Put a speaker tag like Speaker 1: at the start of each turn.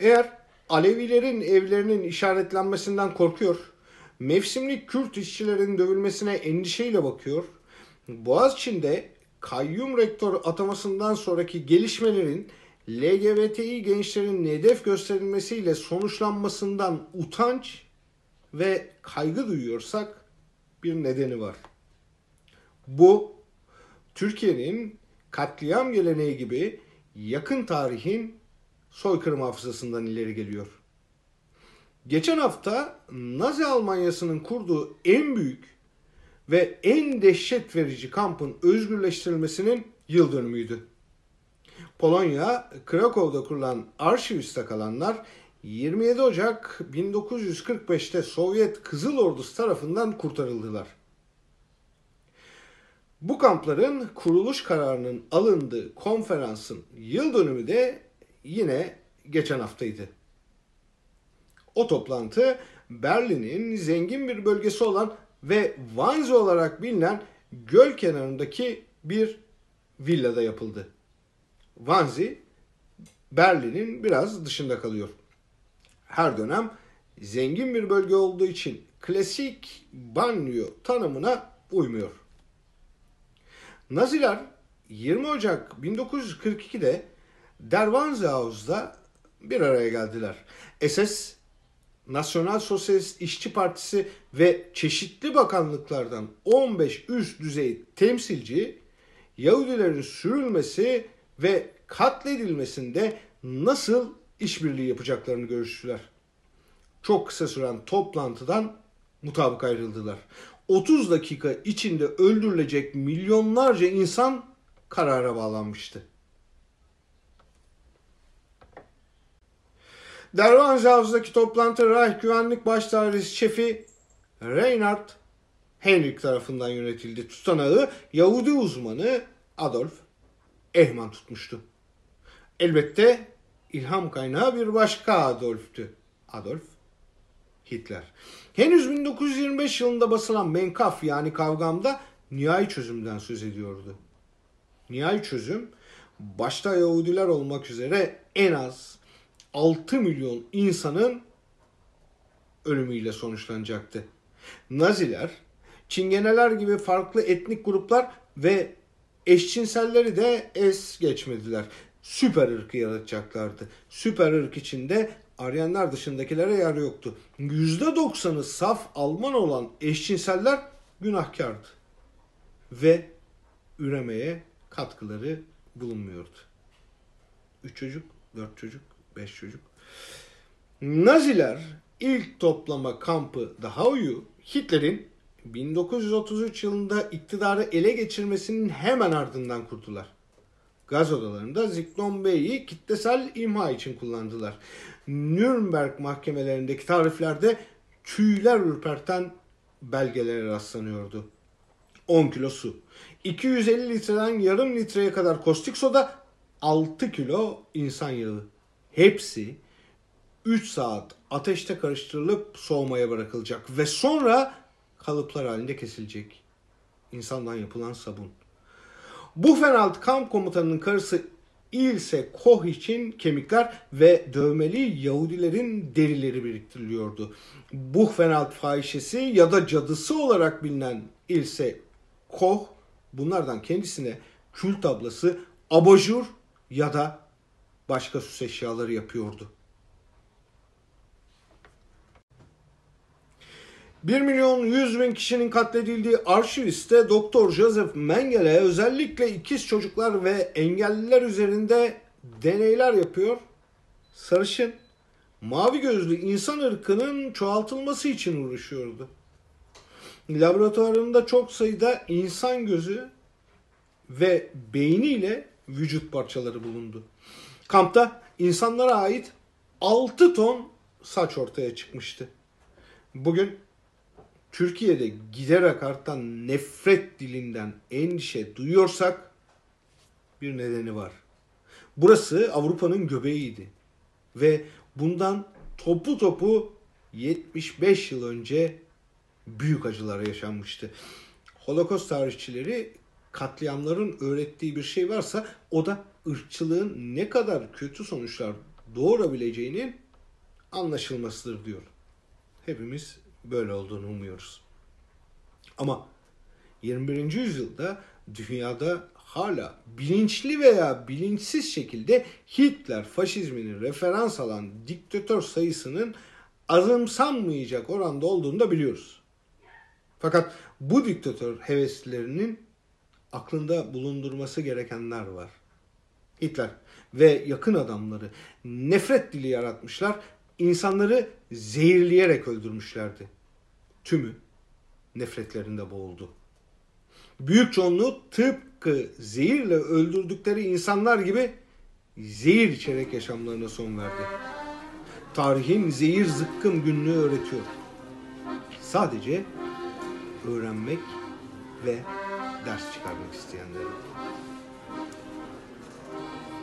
Speaker 1: Eğer Alevilerin evlerinin işaretlenmesinden korkuyor, mevsimlik Kürt işçilerin dövülmesine endişeyle bakıyor, Boğaziçi'nde kayyum rektör atamasından sonraki gelişmelerin LGBTİ gençlerin hedef gösterilmesiyle sonuçlanmasından utanç ve kaygı duyuyorsak bir nedeni var. Bu Türkiye'nin katliam geleneği gibi yakın tarihin soykırım hafızasından ileri geliyor. Geçen hafta Nazi Almanyası'nın kurduğu en büyük ve en dehşet verici kampın özgürleştirilmesinin yıl dönümüydü. Polonya, Krakow'da kurulan arşiviste kalanlar 27 Ocak 1945'te Sovyet Kızıl Ordusu tarafından kurtarıldılar. Bu kampların kuruluş kararının alındığı konferansın yıl dönümü de yine geçen haftaydı. O toplantı Berlin'in zengin bir bölgesi olan ve Wannsee olarak bilinen göl kenarındaki bir villada yapıldı. Wannsee Berlin'in biraz dışında kalıyor. Her dönem zengin bir bölge olduğu için klasik banyo tanımına uymuyor. Naziler 20 Ocak 1942'de Der Wannsee House'da bir araya geldiler. SS, Nasyonal Sosyalist İşçi Partisi ve çeşitli bakanlıklardan 15 üst düzey temsilci Yahudilerin sürülmesi ve katledilmesinde nasıl işbirliği yapacaklarını görüştüler. Çok kısa süren toplantıdan mutabık ayrıldılar. 30 dakika içinde öldürülecek milyonlarca insan karara bağlanmıştı. Derwanzhaus'daki toplantı Reich Güvenlik Başdairesi Şefi Reinhard Henrik tarafından yönetildi. Tutanağı Yahudi uzmanı Adolf Ehman tutmuştu. Elbette ilham kaynağı bir başka Adolf'tü. Adolf Hitler. Henüz 1925 yılında basılan Menkaf yani kavgamda nihai çözümden söz ediyordu. Nihai çözüm başta Yahudiler olmak üzere en az 6 milyon insanın ölümüyle sonuçlanacaktı. Naziler, Çingeneler gibi farklı etnik gruplar ve eşcinselleri de es geçmediler. Süper ırkı yaratacaklardı. Süper ırk içinde Aryanlar dışındakilere yer yoktu. %90'ı saf Alman olan eşcinseller günahkardı. Ve üremeye katkıları bulunmuyordu. Üç çocuk, dört çocuk, beş çocuk. Naziler ilk toplama kampı Dachau'yu Hitler'in 1933 yılında iktidarı ele geçirmesinin hemen ardından kurdular. Gaz odalarında Ziklon Bey'i kitlesel imha için kullandılar. Nürnberg mahkemelerindeki tariflerde tüyler ürperten belgelere rastlanıyordu. 10 kilo su, 250 litreden yarım litreye kadar kostik soda, 6 kilo insan yağı. Hepsi 3 saat ateşte karıştırılıp soğumaya bırakılacak ve sonra kalıplar halinde kesilecek. İnsandan yapılan sabun. Buchenwald kamp komutanının karısı Ilse Koch için kemikler ve dövmeli Yahudilerin derileri biriktiriliyordu. Buchenwald fahişesi ya da cadısı olarak bilinen Ilse Koch bunlardan kendisine kül tablası, abajur ya da başka süs eşyaları yapıyordu. 1 milyon 100 bin kişinin katledildiği arşiviste Doktor Joseph Mengele özellikle ikiz çocuklar ve engelliler üzerinde deneyler yapıyor. Sarışın, mavi gözlü insan ırkının çoğaltılması için uğraşıyordu. Laboratuvarında çok sayıda insan gözü ve beyniyle vücut parçaları bulundu. Kampta insanlara ait 6 ton saç ortaya çıkmıştı. Bugün Türkiye'de giderek artan nefret dilinden endişe duyuyorsak bir nedeni var. Burası Avrupa'nın göbeğiydi ve bundan topu topu 75 yıl önce büyük acılar yaşanmıştı. Holocaust tarihçileri katliamların öğrettiği bir şey varsa o da ırkçılığın ne kadar kötü sonuçlar doğurabileceğinin anlaşılmasıdır diyor. Hepimiz böyle olduğunu umuyoruz. Ama 21. yüzyılda dünyada hala bilinçli veya bilinçsiz şekilde Hitler faşizmini referans alan diktatör sayısının azımsanmayacak oranda olduğunu da biliyoruz. Fakat bu diktatör heveslilerinin aklında bulundurması gerekenler var. Hitler ve yakın adamları nefret dili yaratmışlar, insanları zehirleyerek öldürmüşlerdi. Tümü nefretlerinde boğuldu. Büyük çoğunluğu tıpkı zehirle öldürdükleri insanlar gibi zehir içerek yaşamlarına son verdi. Tarihin zehir zıkkım günlüğü öğretiyor. Sadece öğrenmek ve Das Chicago Extender.